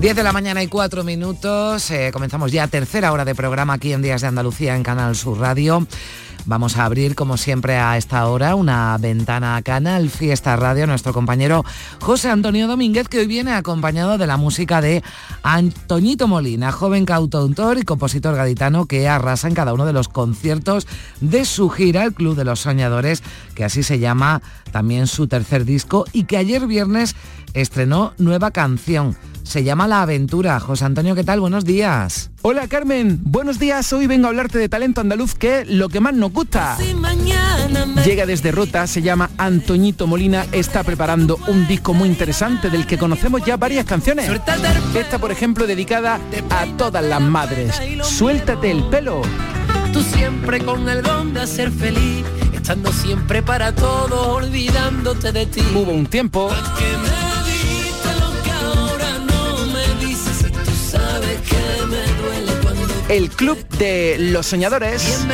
10 de la mañana y 4 minutos. Eh, comenzamos ya tercera hora de programa aquí en Días de Andalucía en Canal Sur Radio. Vamos a abrir, como siempre, a esta hora una ventana a Canal Fiesta Radio. Nuestro compañero José Antonio Domínguez, que hoy viene acompañado de la música de Antoñito Molina, joven cantautor y compositor gaditano que arrasa en cada uno de los conciertos de su gira, el Club de los Soñadores, que así se llama también su tercer disco y que ayer viernes estrenó nueva canción se llama La Aventura. José Antonio, ¿qué tal? Buenos días. Hola Carmen, buenos días. Hoy vengo a hablarte de talento andaluz, que es lo que más nos gusta. Llega desde Rota, se llama Antoñito Molina, está preparando un disco muy interesante del que conocemos ya varias canciones. Esta, por ejemplo, dedicada a todas las madres. Suéltate el pelo. Tú siempre con el don de ser feliz, estando siempre para todo, olvidándote de ti. Hubo un tiempo el Club de los Soñadores.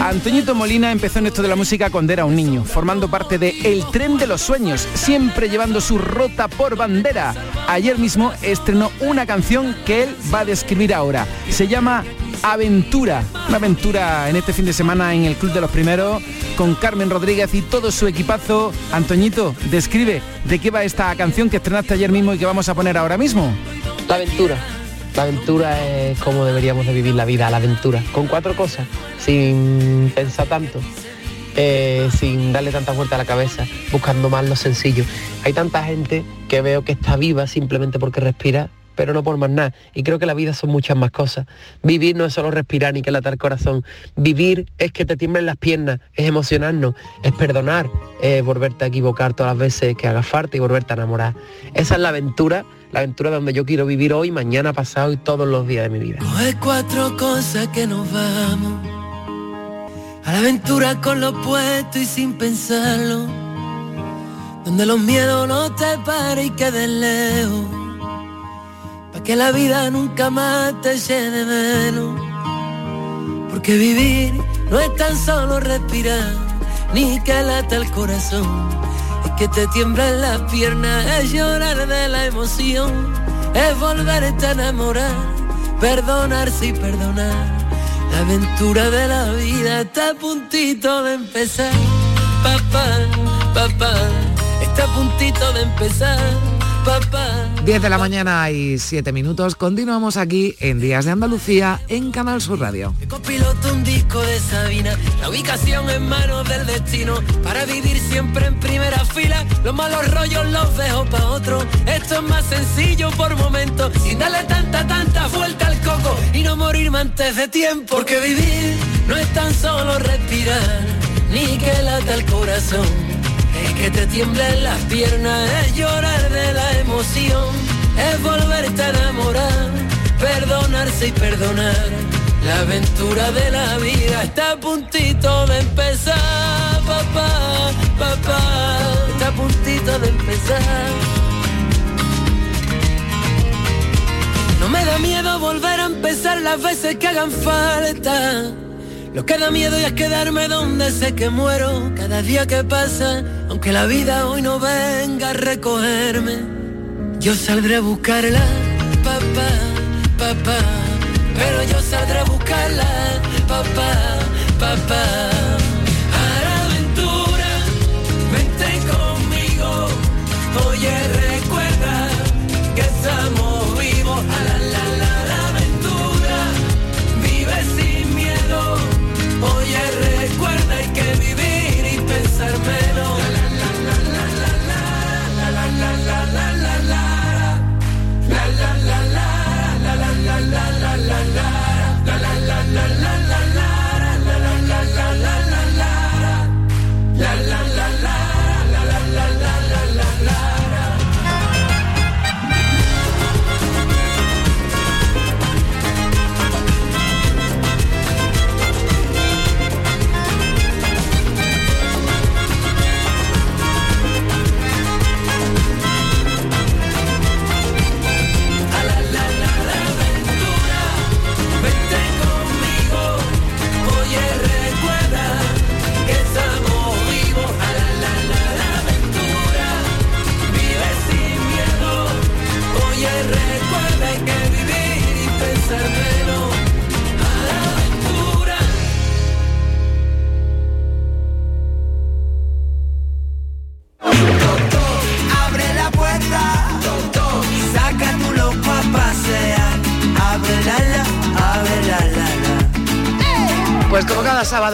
Antoñito Molina empezó en esto de la música cuando era un niño, formando parte de El Tren de los Sueños, siempre llevando su rota por bandera. Ayer mismo estrenó una canción que él va a describir ahora. Se llama Aventura, una aventura en este fin de semana en el Club de los Primeros con Carmen Rodríguez y todo su equipazo. Antoñito, describe de qué va esta canción que estrenaste ayer mismo y que vamos a poner ahora mismo. La aventura la aventura es como deberíamos de vivir la vida, la aventura, con cuatro cosas, sin pensar tanto, eh, sin darle tanta vuelta a la cabeza, buscando más lo sencillo. Hay tanta gente que veo que está viva simplemente porque respira, pero no por más nada. Y creo que la vida son muchas más cosas. Vivir no es solo respirar ni que latar corazón. Vivir es que te tiemblen las piernas, es emocionarnos, es perdonar, es volverte a equivocar todas las veces que haga falta y volverte a enamorar. Esa es la aventura la aventura donde yo quiero vivir hoy, mañana, pasado y todos los días de mi vida. A la aventura con lo puesto y sin pensarlo. Donde los miedos no te paren y queden lejos. Que la vida nunca más te llene menos. Porque vivir no es tan solo respirar, ni que late el corazón que te tiemblan las piernas, es llorar de la emoción, es volverte a enamorar, perdonarse y perdonar. La aventura de la vida está a puntito de empezar, papá, papá, está a puntito de empezar 10 de la mañana y 7 minutos. Continuamos aquí en Días de Andalucía en Canal Sur Radio. Copiloto un disco de Sabina, la ubicación en manos del destino. Para vivir siempre en primera fila, los malos rollos los dejo para otro. Esto es más sencillo por momentos, sin darle tanta, tanta vuelta al coco y no morirme antes de tiempo. Porque vivir no es tan solo respirar, ni que lata el corazón es que te tiemblen las piernas, es llorar de la emoción, es volverte a enamorar, perdonarse y perdonar. La aventura de la vida está a puntito de empezar, papá, papá, está a puntito de empezar. No me da miedo volver a empezar las veces que hagan falta lo que da miedo es quedarme donde sé que muero cada día que pasa, aunque la vida hoy no venga a recogerme. Yo saldré a buscarla, papá, papá, pero yo saldré a buscarla, papá, papá.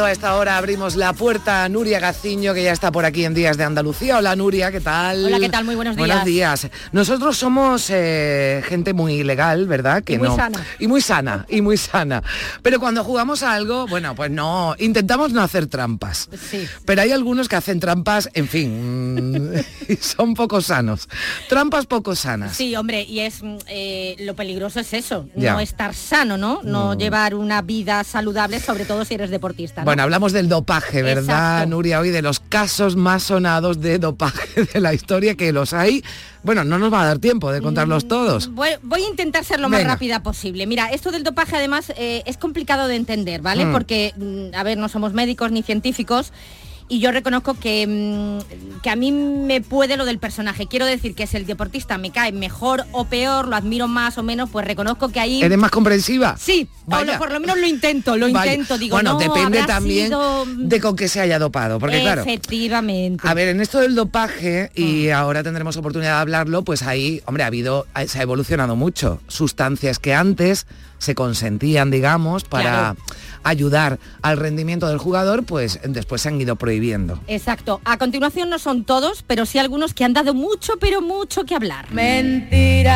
A esta hora abrimos la puerta a Nuria Gaciño, que ya está por aquí en Días de Andalucía. Hola Nuria, ¿qué tal? Hola, ¿qué tal? Muy buenos días. Buenos días. Nosotros somos eh, gente muy legal, ¿verdad? Que Y muy no. sana. Y muy sana, y muy sana. Pero cuando jugamos a algo, bueno, pues no, intentamos no hacer trampas. Sí. Pero hay algunos que hacen trampas, en fin, mm, y son poco sanos. Trampas poco sanas. Sí, hombre, y es mm, eh, lo peligroso es eso, Ya. Mm. no estar sano, ¿no? No llevar una vida saludable, sobre todo si eres deportista. ¿no? Bueno, hablamos del dopaje, ¿verdad, Exacto. Nuria? Hoy de los casos más sonados de dopaje de la historia, que los hay. Bueno, no nos va a dar tiempo de contarlos todos. Voy, voy a intentar ser lo más Venga. rápida posible. Mira, esto del dopaje además eh, es complicado de entender, ¿vale? Mm. Porque, mm, a ver, no somos médicos ni científicos. Y yo reconozco que, mm, que a mí me puede lo del personaje. Quiero decir que si el deportista me cae mejor o peor, lo admiro más o menos, pues reconozco que ahí... ¿Eres más comprensiva? Sí, lo- por lo menos lo intento, lo Vaya. intento. Digo, bueno, no, depende también sido- de con qué se haya dopado, porque claro. Efectivamente. A ver, en esto del dopaje, Mm. y ahora tendremos oportunidad de hablarlo, pues ahí, hombre, ha habido, se ha evolucionado mucho. Sustancias que antes se consentían, digamos, para Claro. ayudar al rendimiento del jugador, pues después se han ido prohibiendo. Exacto. A continuación no son todos, pero sí algunos que han dado mucho, pero mucho que hablar. Mentira,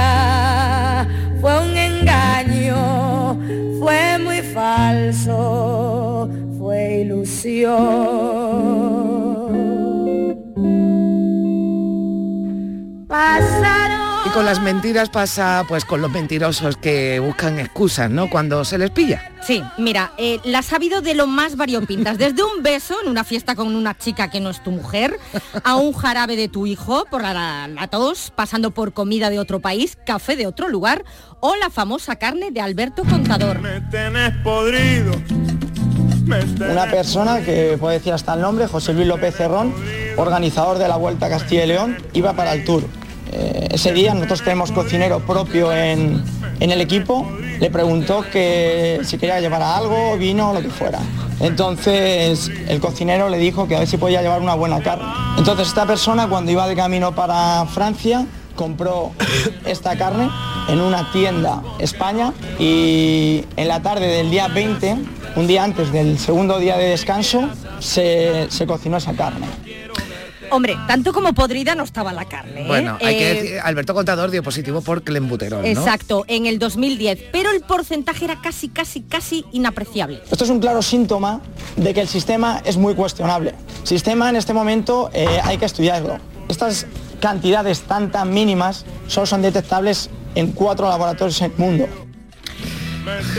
fue un engaño, fue muy falso, fue ilusión. Pasaron. Y con las mentiras pasa, pues con los mentirosos que buscan excusas, ¿no? Cuando se les pilla. Sí, mira, eh, las ha habido de lo más variopintas, desde un beso en una fiesta con una chica que no es tu mujer, a un jarabe de tu hijo por la, la tos, pasando por comida de otro país, café de otro lugar, o la famosa carne de Alberto Contador. Una persona que puede decir hasta el nombre, José Luis López Cerrón, organizador de la Vuelta a Castilla y León, iba para el Tour. Eh, ese día nosotros tenemos cocinero propio en, en el equipo, le preguntó que si quería llevar algo, vino, lo que fuera. Entonces el cocinero le dijo que a ver si podía llevar una buena carne. Entonces esta persona cuando iba de camino para Francia compró esta carne en una tienda España y en la tarde del día 20, un día antes del segundo día de descanso, se, se cocinó esa carne. Hombre, tanto como podrida no estaba la carne. ¿eh? Bueno, hay que Eh, decir, Alberto Contador dio positivo por clenbuterol, ¿no? Exacto, en el 2010, pero el porcentaje era casi, casi, casi inapreciable. Esto es un claro síntoma de que el sistema es muy cuestionable. Sistema en este momento eh, hay que estudiarlo. Estas cantidades tan tan mínimas solo son detectables en cuatro laboratorios en el mundo.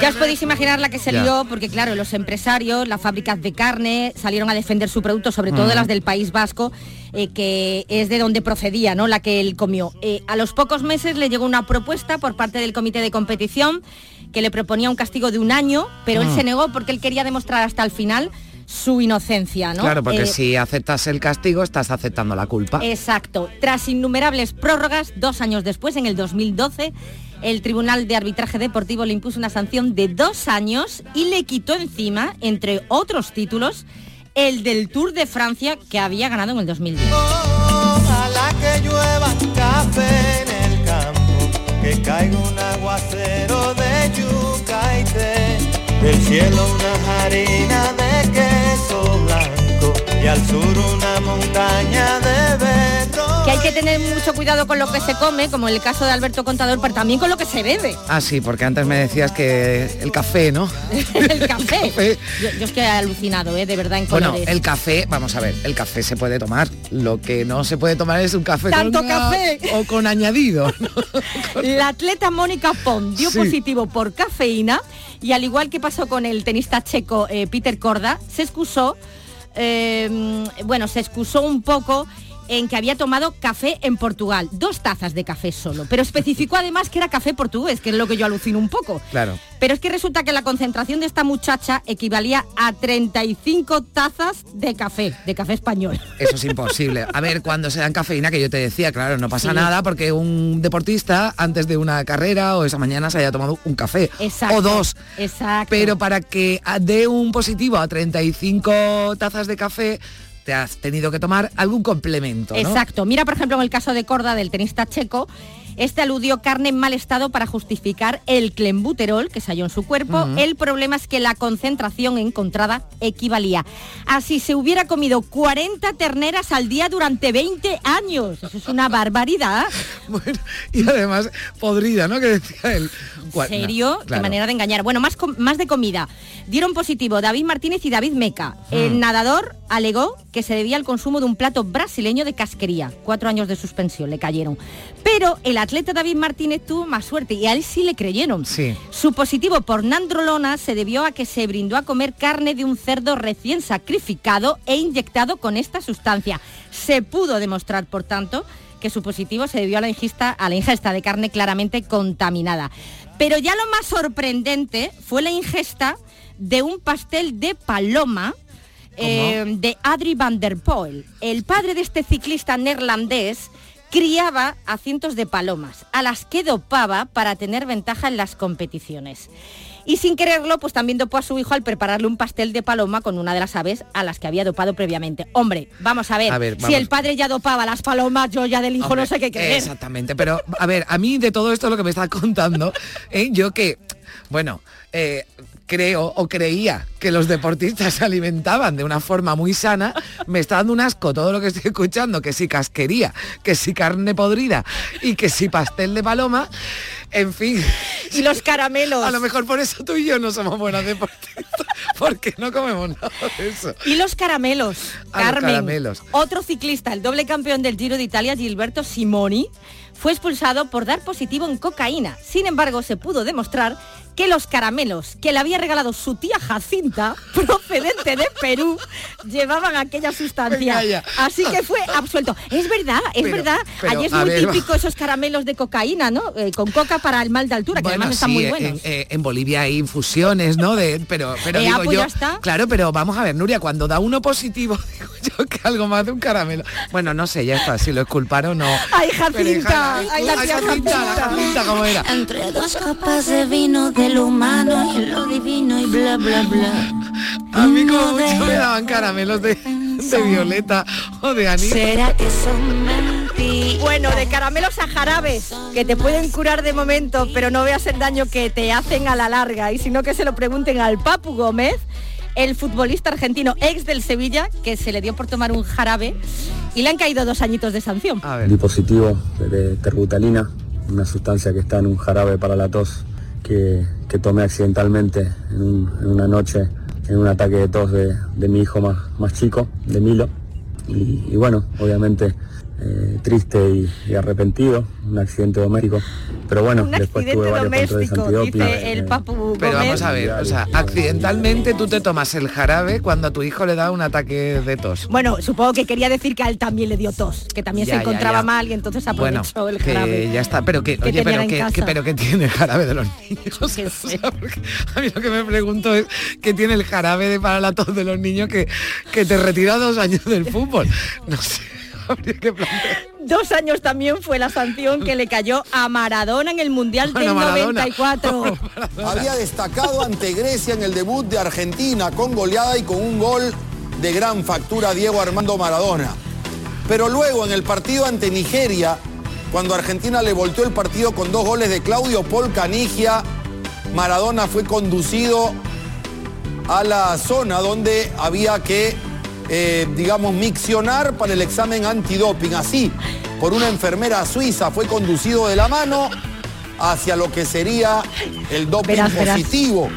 Ya os podéis imaginar la que se lió, porque claro, los empresarios, las fábricas de carne salieron a defender su producto, sobre todo las del País Vasco, eh, que es de donde procedía, ¿no? La que él comió. Eh, a los pocos meses le llegó una propuesta por parte del comité de competición que le proponía un castigo de un año, pero él Mm. se negó porque él quería demostrar hasta el final su inocencia, ¿no? Claro, porque Eh, si aceptas el castigo, estás aceptando la culpa. Exacto. Tras innumerables prórrogas, dos años después, en el 2012, el Tribunal de Arbitraje Deportivo le impuso una sanción de dos años y le quitó encima, entre otros títulos, el del Tour de Francia que había ganado en el 2010. Ojalá que llueva café en el campo, que caiga un aguacero de yuca y té, del cielo una harina de queso blanco y al sur una montaña de. Que hay que tener mucho cuidado con lo que se come, como en el caso de Alberto Contador, pero también con lo que se bebe. Ah, sí, porque antes me decías que el café, ¿no? el café. Yo, yo estoy alucinado, ¿eh? de verdad, en Bueno, colores. el café, vamos a ver, el café se puede tomar. Lo que no se puede tomar es un café ¡Tanto con café! o con añadido. ¿no? La atleta Mónica Pont dio Sí. positivo por cafeína y al igual que pasó con el tenista checo eh, Peter Korda, se excusó, eh, bueno, se excusó un poco en que había tomado café en Portugal, dos tazas de café solo, pero especificó además que era café portugués, que es lo que yo alucino un poco. Claro. Pero es que resulta que la concentración de esta muchacha equivalía a 35 tazas de café, de café español. Eso es imposible. A ver, cuando se dan cafeína, que yo te decía, claro, no pasa Sí. nada porque un deportista antes de una carrera o esa mañana se haya tomado un café Exacto. o dos. Exacto. Pero para que dé un positivo a 35 tazas de café, te has tenido que tomar algún complemento, ¿no? Exacto. Mira, por ejemplo, en el caso de Corda, del tenista checo, Este aludió carne en mal estado para justificar el clenbuterol que se halló en su cuerpo. El problema es que la concentración encontrada equivalía a si se hubiera comido 40 terneras al día durante 20 años. Eso es una barbaridad. Y además, podrida, ¿no? Que decía él. Gua- serio, no, qué manera de engañar. Bueno, más, más de comida. Dieron positivo David Martínez y David Meca. Hmm. El nadador alegó que se debía al consumo de un plato brasileño de casquería. Cuatro años de suspensión le cayeron. Pero el atleta David Martínez tuvo más suerte y a él sí le creyeron. Sí. Su positivo por nandrolona se debió a que se brindó a comer carne de un cerdo recién sacrificado e inyectado con esta sustancia. Se pudo demostrar, por tanto, que su positivo se debió a la ingesta, a la ingesta de carne claramente contaminada. Pero ya lo más sorprendente fue la ingesta de un pastel de paloma eh, de Adri van der Poel. El padre de este ciclista neerlandés criaba a cientos de palomas, a las que dopaba para tener ventaja en las competiciones. Y sin quererlo, pues también dopó a su hijo al prepararle un pastel de paloma con una de las aves a las que había dopado previamente. Hombre, vamos a ver, A ver, si el padre ya dopaba las palomas, yo ya del hijo Hombre, no sé qué creer. Exactamente, pero a ver, a mí de todo esto lo que me está contando, ¿eh? yo que, bueno, eh, creo o creía que los deportistas se alimentaban de una forma muy sana, me está dando un asco todo lo que estoy escuchando, que si casquería, que si carne podrida y que si pastel de paloma, en fin. Y los caramelos. A lo mejor por eso tú y yo no somos buenas deportistas, porque no comemos nada de eso. Y los caramelos, Ah, los Carmen. caramelos. Otro ciclista, el doble campeón del Giro de Italia, Gilberto Simoni, fue expulsado por dar positivo en cocaína. Sin embargo, se pudo demostrar que los caramelos que le había regalado su tía Jacinta, procedente de Perú, llevaban aquella sustancia. Así que fue absuelto. Es verdad, es Pero- verdad. pero, Allí es muy ver, típico esos caramelos de cocaína, ¿no? Eh, con coca para el mal de altura, que Bueno, además están muy en- buenos. En, en Bolivia hay infusiones, ¿no? De, pero pero Eh, digo ah, pues yo, ya está. claro, pero vamos a ver, Nuria, cuando da uno positivo, digo yo que algo más de un caramelo. Bueno, no sé, ya está, si lo exculparon o no. ¡Ay, Jacinta! ¡Ay, la ay, tía Jacinta, Jacinta! Jacinta, ¿cómo era? Entre dos copas de vino de lo humano y lo divino y bla bla bla. A mí como de mucho me daban caramelos de, de violeta o de anís. ¿Será que son mentiras? Bueno, de caramelos a jarabes, que te pueden curar de momento, pero no veas el daño que te hacen a la larga. Y si no, que se lo pregunten al Papu Gómez, el futbolista argentino ex del Sevilla, que se le dio por tomar un jarabe y le han caído dos añitos de sanción. A ver. Di positivo de terbutalina, una sustancia que está en un jarabe para la tos que, tomé accidentalmente en, un- en una noche en un ataque de tos de, mi hijo más, más chico, de Milo. Y bueno, obviamente eh, triste y, y arrepentido, un accidente doméstico. Pero bueno, Un después tuve varios controles doméstico, dice el eh, Papu Pero Gómez. vamos a ver, o sea, accidentalmente tú te tomas el jarabe cuando a tu hijo le da un ataque de tos. Bueno, supongo que quería decir que a él también le dio tos, que también Ya, se encontraba ya. mal y entonces Bueno, aprovechó el que jarabe. ya está, pero que, que oye, pero que, que- pero que tiene el jarabe de los niños. O sea, porque a mí lo que me pregunto es que tiene el jarabe de para la tos de los niños que, que te retira dos años del fútbol. No sé, habría que plantear. Dos años también fue la sanción que le cayó a Maradona en el Mundial Bueno, del Maradona. 94. Había destacado ante Grecia en el debut de Argentina con goleada y con un gol de gran factura Diego Armando Maradona. Pero luego en el partido ante Nigeria, cuando Argentina le volteó el partido con dos goles de Claudio Paul Canigia, Maradona fue conducido a la zona donde había que, eh, digamos, miccionar para el examen antidoping. Así, por una enfermera suiza, fue conducido de la mano hacia lo que sería el doping Verás, verás. positivo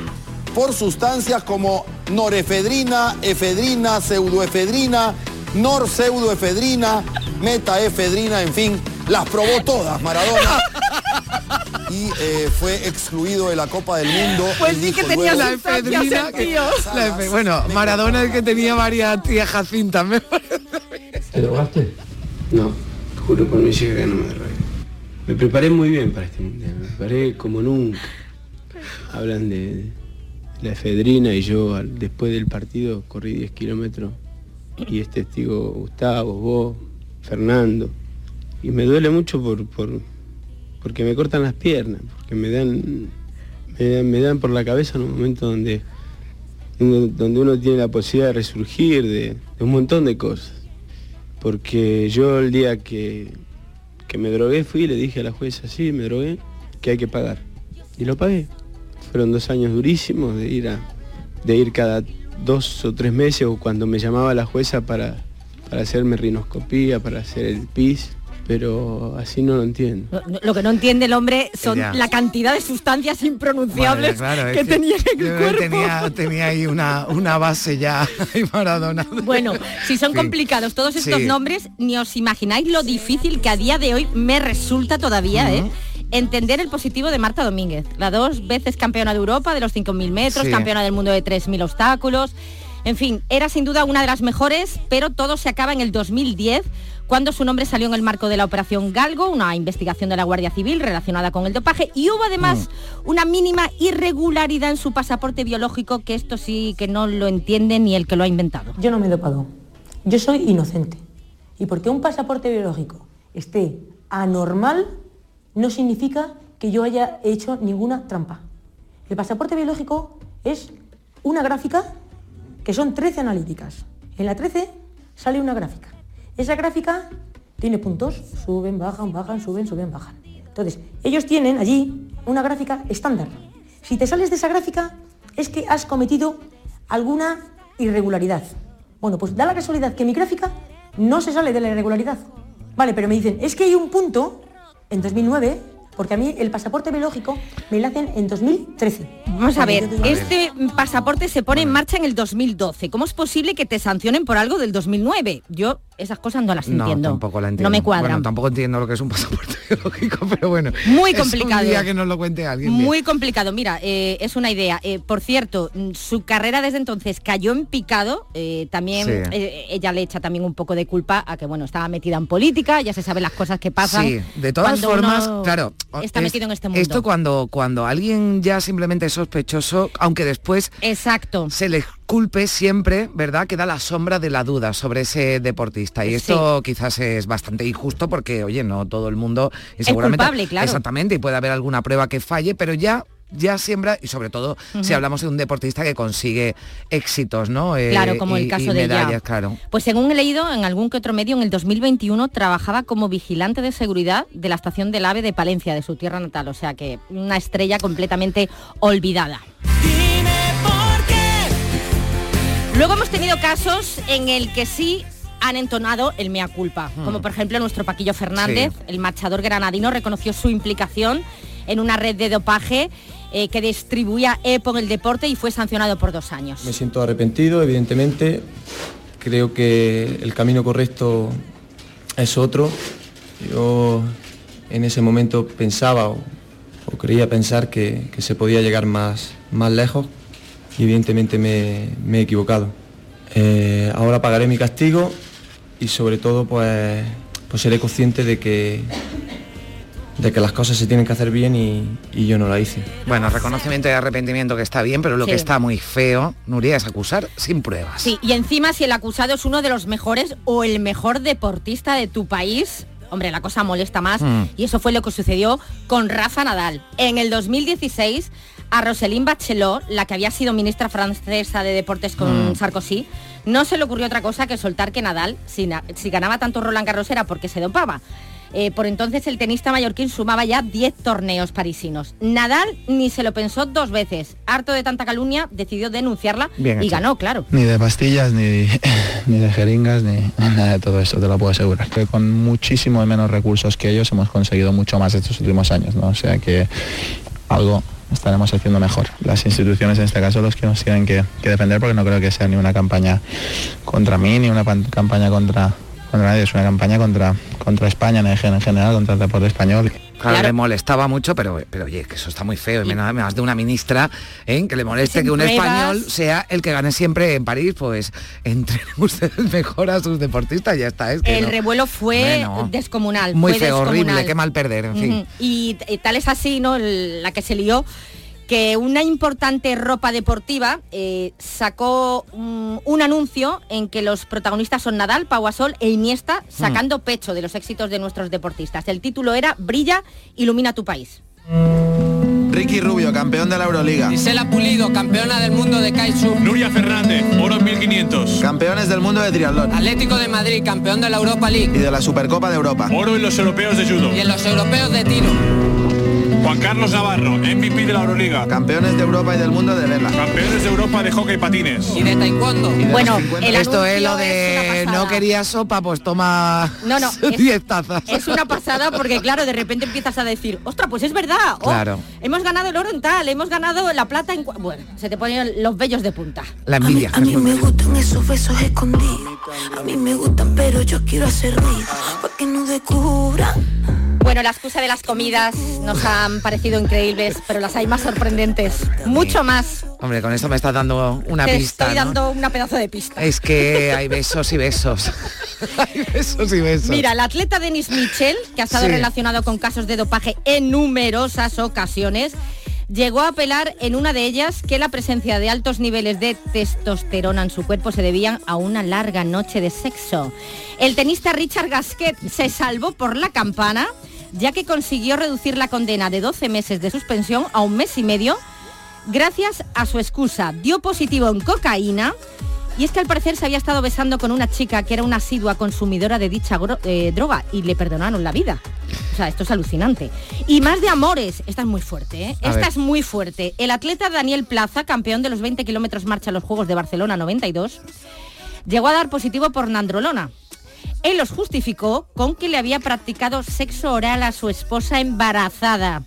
por sustancias como norefedrina, efedrina, pseudoefedrina, norpseudoefedrina, metaefedrina, en fin, las probó todas Maradona y eh, fue excluido de la Copa del Mundo. Pues sí que tenía luego- La efedrina, que- la efe- bueno, Maradona es que tenía varias tías Jacintas, me parece. ¿Te drogaste? No, juro por mi hija que no me drogué. Me preparé muy bien para este mundial, me preparé como nunca. Hablan de la efedrina y yo al- después del partido corrí 10 kilómetros y es testigo Gustavo, vos, Fernando. Y me duele mucho por, por- porque me cortan las piernas, porque me dan, me dan, por la cabeza en un momento donde, donde uno tiene la posibilidad de resurgir de, de un montón de cosas porque yo el día que, que me drogué, fui y le dije a la jueza, sí, me drogué, que hay que pagar. Y lo pagué. Fueron dos años durísimos de ir a, de ir cada dos o tres meses o cuando me llamaba la jueza para, para hacerme rinoscopía, para hacer el PIS, pero así no lo entiendo. Lo, lo que no entiende el hombre son Ya. la cantidad de sustancias impronunciables Vale, claro, es que, tenía en el cuerpo. Tenía, tenía ahí una, una base ya Maradona. Bueno, si son Sí. complicados todos estos Sí. nombres, ni os imagináis lo difícil que a día de hoy me resulta todavía, ¿eh? Entender el positivo de Marta Domínguez, la dos veces campeona de Europa de los 5.000 metros, Sí. campeona del mundo de 3.000 obstáculos. En fin, era sin duda una de las mejores, pero todo se acaba en el 2010, cuando su nombre salió en el marco de la Operación Galgo, una investigación de la Guardia Civil relacionada con el dopaje, y hubo además una mínima irregularidad en su pasaporte biológico, que esto sí que no lo entiende ni el que lo ha inventado. Yo no me he dopado. Yo soy inocente. Y porque un pasaporte biológico esté anormal, no significa que yo haya hecho ninguna trampa. El pasaporte biológico es una gráfica que son 13 analíticas. En la 13 sale una gráfica. Esa gráfica tiene puntos, suben, bajan, bajan, suben, suben, bajan. Entonces, ellos tienen allí una gráfica estándar. Si te sales de esa gráfica, es que has cometido alguna irregularidad. Bueno, pues da la casualidad que mi gráfica no se sale de la irregularidad. Vale, pero me dicen, es que hay un punto en 2009, porque a mí el pasaporte biológico me lo hacen en 2013. Vamos a ver, este pasaporte se pone en marcha en el 2012. ¿Cómo es posible que te sancionen por algo del 2009? Yo esas cosas no las No, entiendo. tampoco la entiendo. No me cuadran. Bueno, tampoco entiendo lo que es un pasaporte biológico, pero bueno. Muy es un complicado. día que nos lo cuente alguien. bien. Muy complicado. Mira, eh, es una idea. Eh, por cierto, su carrera desde entonces cayó en picado. eh, también Sí. ella le echa también un poco de culpa a que bueno estaba metida en política. Ya se sabe las cosas que pasan. Sí, de todas formas, claro. Está es- metido en este mundo. Esto cuando, cuando alguien ya simplemente es sospechoso, aunque después Exacto. se le culpe siempre, ¿verdad? Queda la sombra de la duda sobre ese deportista. Y esto quizás es bastante injusto porque, oye, no todo el mundo y Es seguramente culpable, claro. exactamente y puede haber alguna prueba que falle, pero ya ya siembra y sobre todo si hablamos de un deportista que consigue éxitos, ¿no? Eh, Claro, como el y- caso y de ella. medallas, claro. Pues según he leído en algún que otro medio, en el 2021 trabajaba como vigilante de seguridad de la estación del AVE de Palencia, de su tierra natal. O sea que una estrella completamente olvidada. Luego hemos tenido casos en el que sí han entonado el mea culpa, Hmm. como por ejemplo nuestro Paquillo Fernández, el marchador granadino, reconoció su implicación en una red de dopaje eh, que distribuía EPO en el deporte y fue sancionado por dos años. Me siento arrepentido, evidentemente. Creo que el camino correcto es otro. Yo en ese momento pensaba o, o creía pensar que, que se podía llegar más, más lejos y evidentemente me, me he equivocado. Eh, ahora pagaré mi castigo y sobre todo pues, pues seré consciente de que, de que las cosas se tienen que hacer bien y, y yo no la hice. Bueno, reconocimiento y arrepentimiento que está bien, pero lo Sí. que está muy feo, Nuria, es acusar sin pruebas. Sí, y encima si el acusado es uno de los mejores o el mejor deportista de tu país, hombre, la cosa molesta más. Mm. Y eso fue lo que sucedió con Rafa Nadal. En el 2016, a Roselyne Bachelot, la que había sido ministra francesa de deportes con Mm. Sarkozy, no se le ocurrió otra cosa que soltar que Nadal, si, na- si ganaba tanto Roland Garros era porque se dopaba. Eh, por entonces el tenista mallorquín sumaba ya 10 torneos parisinos. Nadal ni se lo pensó dos veces. Harto de tanta calumnia, decidió denunciarla Bien y hecho. ganó, claro. Ni de pastillas, ni, ni de jeringas, ni nada de todo eso, te lo puedo asegurar. Que con muchísimo menos recursos que ellos hemos conseguido mucho más estos últimos años, ¿no? O sea que algo estaremos haciendo mejor. Las instituciones en este caso los que nos tienen que, defender porque no creo que sea ni una campaña contra mí, ni una campaña contra, contra nadie, es una campaña contra, contra España en general, contra el deporte español. Claro, le molestaba mucho, pero, pero oye, que eso está muy feo. Y menos más de una ministra ¿eh? que le moleste Sin que un pruebas. español sea el que gane siempre en París, pues entrenen ustedes mejor a sus deportistas, ya está. Es que el no. revuelo fue Bueno, descomunal. Muy fue feo, horrible, qué mal perder, en fin. Y, y tal es así, ¿no? La que se lió que una importante ropa deportiva eh, sacó un, un anuncio en que los protagonistas son Nadal, Pau Gasol e Iniesta sacando pecho de los éxitos de nuestros deportistas. El título era Brilla, ilumina tu país. Ricky Rubio, campeón de la Euroliga. Gisela Pulido, campeona del mundo de kitesurf. Nuria Fernández, oro en 1500. Campeones del mundo de triatlón. Atlético de Madrid, campeón de la Europa League. Y de la Supercopa de Europa. Oro en los europeos de judo. Y en los europeos de tiro. Juan Carlos Navarro, MVP de la Euroliga. Campeones de Europa y del mundo de vela. Campeones de Europa de hockey patines. Y de taekwondo. Bueno, el Esto es lo de es no quería sopa, pues toma No, no, es- 10 tazas. Es una pasada porque claro, de repente empiezas a decir, ostras, pues es verdad. oh, Claro. Hemos ganado el oro en tal, hemos ganado la plata en... cua-". Bueno, se te ponen los vellos de punta. La envidia. A mí me gustan esos besos escondidos. A mí me gustan, pero yo quiero hacer ruido. Pa' que no descubran. Bueno, la excusa de las comidas nos han parecido increíbles, pero las hay más sorprendentes. Mucho más. Hombre, con esto me estás dando una Te pista. estoy ¿no? dando una pedazo de pista. Es que hay besos y besos. hay besos y besos. Mira, el atleta Denis Mitchell, que ha estado Sí. relacionado con casos de dopaje en numerosas ocasiones, llegó a apelar en una de ellas que la presencia de altos niveles de testosterona en su cuerpo se debían a una larga noche de sexo. El tenista Richard Gasquet se salvó por la campana, ya que consiguió reducir la condena de 12 meses de suspensión a un mes y medio gracias a su excusa. Dio positivo en cocaína y es que al parecer se había estado besando con una chica que era una asidua consumidora de dicha eh, droga y le perdonaron la vida. O sea, esto es alucinante. Y más de amores, esta es muy fuerte, ¿eh? Esta ver. es muy fuerte. El atleta Daniel Plaza, campeón de los 20 kilómetros marcha en los Juegos de Barcelona 92, llegó a dar positivo por nandrolona. Él los justificó con que le había practicado sexo oral a su esposa embarazada.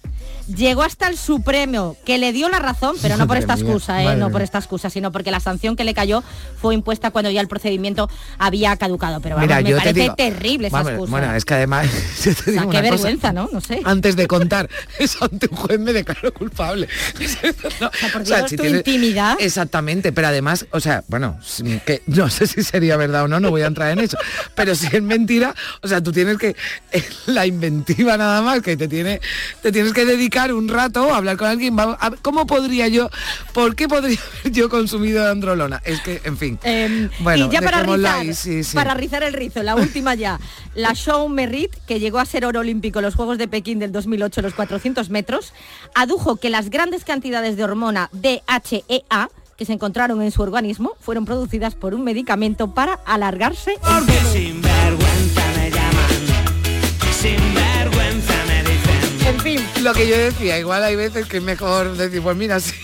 Llegó hasta el Supremo, que le dio la razón, pero no por esta excusa, ¿eh? no por esta excusa, sino porque la sanción que le cayó fue impuesta cuando ya el procedimiento había caducado. Pero vamos, Mira, me yo te parece digo- terrible esa Vamos, excusa. Bueno, es que además, yo te O sea, digo qué una cosa. vergüenza, ¿no? No sé. Antes de contar eso ante un juez me declaro culpable. No, por o sea, Dios, si tu tienes- intimidad. Exactamente, pero además, o sea, bueno, que no sé si sería verdad o no, no voy a entrar en eso. Pero si es mentira, o sea, tú tienes que la inventiva nada más, que te tiene, te tienes que dedicar un rato hablar con alguien. ¿Cómo podría yo, por qué podría haber yo consumido androlona? Es que, en fin. bueno, Em, y ya para rizar, ahí, sí, sí. para rizar el rizo, la última ya. La Show Merritt, que llegó a ser oro olímpico en los Juegos de Pekín del 2008 los 400 metros, adujo que las grandes cantidades de hormona DHEA que se encontraron en su organismo fueron producidas por un medicamento para alargarse el Lo que yo decía, igual hay veces que es mejor decir, pues mira, sí,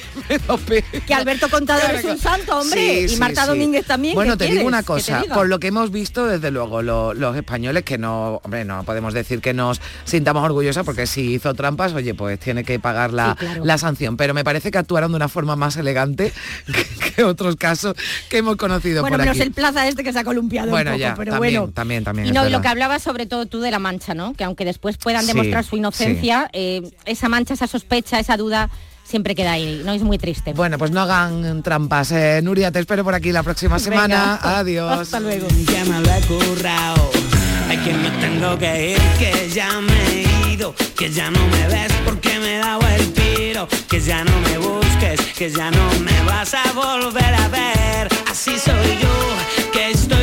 Que Alberto Contador Claro, es un santo, hombre, Sí, y Marta sí. Domínguez también. Bueno, ¿qué te digo una cosa, por lo que hemos visto, desde luego, lo- los españoles, que no, hombre, no podemos decir que nos sintamos orgullosos, porque si hizo trampas, oye, pues tiene que pagar la, Sí, claro. la sanción. Pero me parece que actuaron de una forma más elegante que, que otros casos que hemos conocido Bueno, por menos aquí. el plaza este que se ha columpiado bueno, un poco, ya, pero también, bueno. también, también. Y no, y lo que hablabas sobre todo tú de la mancha, ¿no? Que aunque después puedan demostrar su inocencia, eh, esa mancha, esa sospecha, esa duda siempre queda ahí, ¿no? Es muy triste. Bueno, pues no hagan trampas. Eh, Nuria, te espero por aquí la próxima semana. Venga. Adiós. Hasta luego. Ya me lo he currao. Ay, que me tengo que ir, que ya me he ido, que ya no me ves porque me he dado el tiro, que ya no me busques, que ya no me vas a volver a ver. Así soy yo, que estoy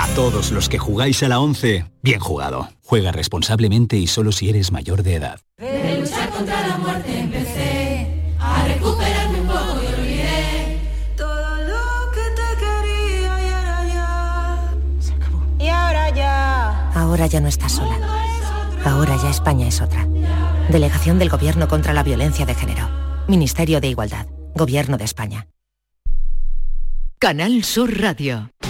A todos los que jugáis a la 11, bien jugado. Juega responsablemente y solo si eres mayor de edad. De luchar contra la muerte empecé a recuperarme un poco y olvidé todo lo que te quería y ahora ya se acabó. Y ahora ya. Ahora ya no estás sola. Ahora ya España es otra. Delegación del Gobierno contra la Violencia de Género. Ministerio de Igualdad. Gobierno de España. Canal Sur Radio.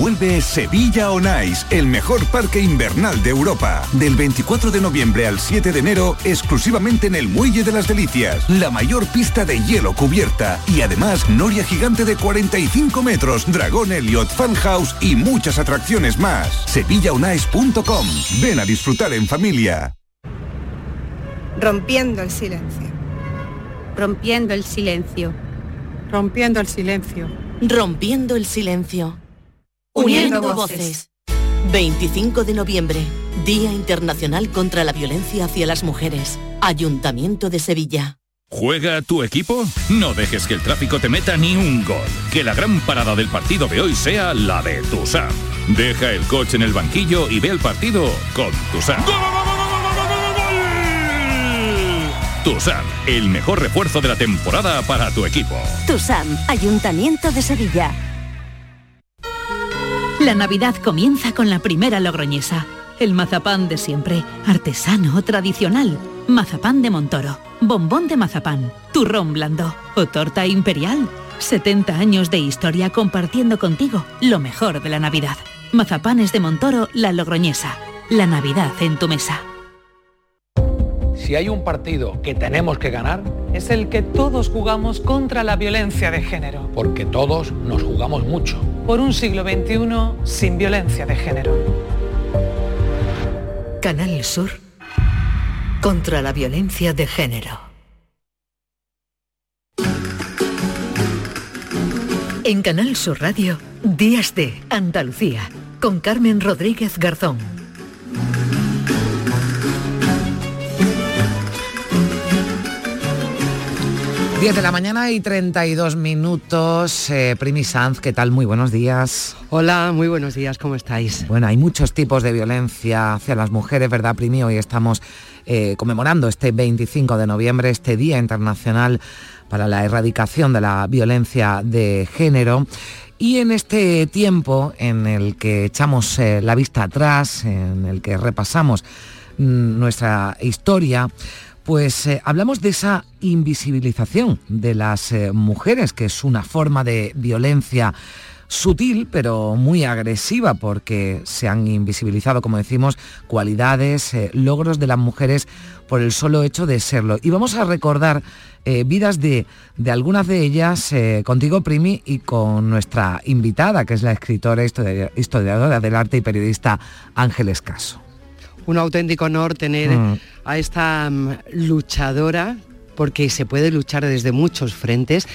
Vuelve Sevilla On Ice, el mejor parque invernal de Europa. Del 24 de noviembre al 7 de enero, exclusivamente en el Muelle de las Delicias, la mayor pista de hielo cubierta y además noria gigante de 45 metros, dragón Elliot, Fan House y muchas atracciones más. SevillaOnIce.com. Ven a disfrutar en familia. Rompiendo el silencio. Rompiendo el silencio. Rompiendo el silencio. Rompiendo el silencio. Uniendo voces. 25 de noviembre, Día Internacional contra la Violencia hacia las Mujeres. Ayuntamiento de Sevilla. ¿Juega tu equipo? No dejes que el tráfico te meta ni un gol. Que la gran parada del partido de hoy sea la de Tusam. Deja el coche en el banquillo y ve el partido con Tusam. Tusam, el mejor refuerzo de la temporada para tu equipo. TUSAM, Ayuntamiento de Sevilla. La Navidad comienza con la primera logroñesa. El mazapán de siempre, artesano, tradicional. Mazapán de Montoro, bombón de mazapán, turrón blando o torta imperial. 70 años de historia compartiendo contigo lo mejor de la Navidad. Mazapanes de Montoro, la logroñesa. La Navidad en tu mesa. Si hay un partido que tenemos que ganar, es el que todos jugamos contra la violencia de género. Porque todos nos jugamos mucho. Por un siglo XXI sin violencia de género. Canal Sur contra la violencia de género. En Canal Sur Radio, Días de Andalucía, con Carmen Rodríguez Garzón. 10 de la mañana y 32 minutos. Eh, Primi Sanz, ¿qué tal? Muy buenos días. Hola, muy buenos días, ¿cómo estáis? Bueno, hay muchos tipos de violencia hacia las mujeres, ¿verdad, Primi? Hoy estamos eh, conmemorando este 25 de noviembre, este Día Internacional para la Erradicación de la Violencia de Género. Y en este tiempo en el que echamos eh, la vista atrás, en el que repasamos mm, nuestra historia, pues eh, hablamos de esa invisibilización de las eh, mujeres, que es una forma de violencia sutil pero muy agresiva porque se han invisibilizado, como decimos, cualidades, eh, logros de las mujeres por el solo hecho de serlo. Y vamos a recordar vidas de, algunas de ellas contigo, Primi, y con nuestra invitada, que es la escritora, historia- historiadora del arte y periodista Ángeles Caso. Un auténtico honor tener Mm. a esta mm, luchadora, porque se puede luchar desde muchos frentes.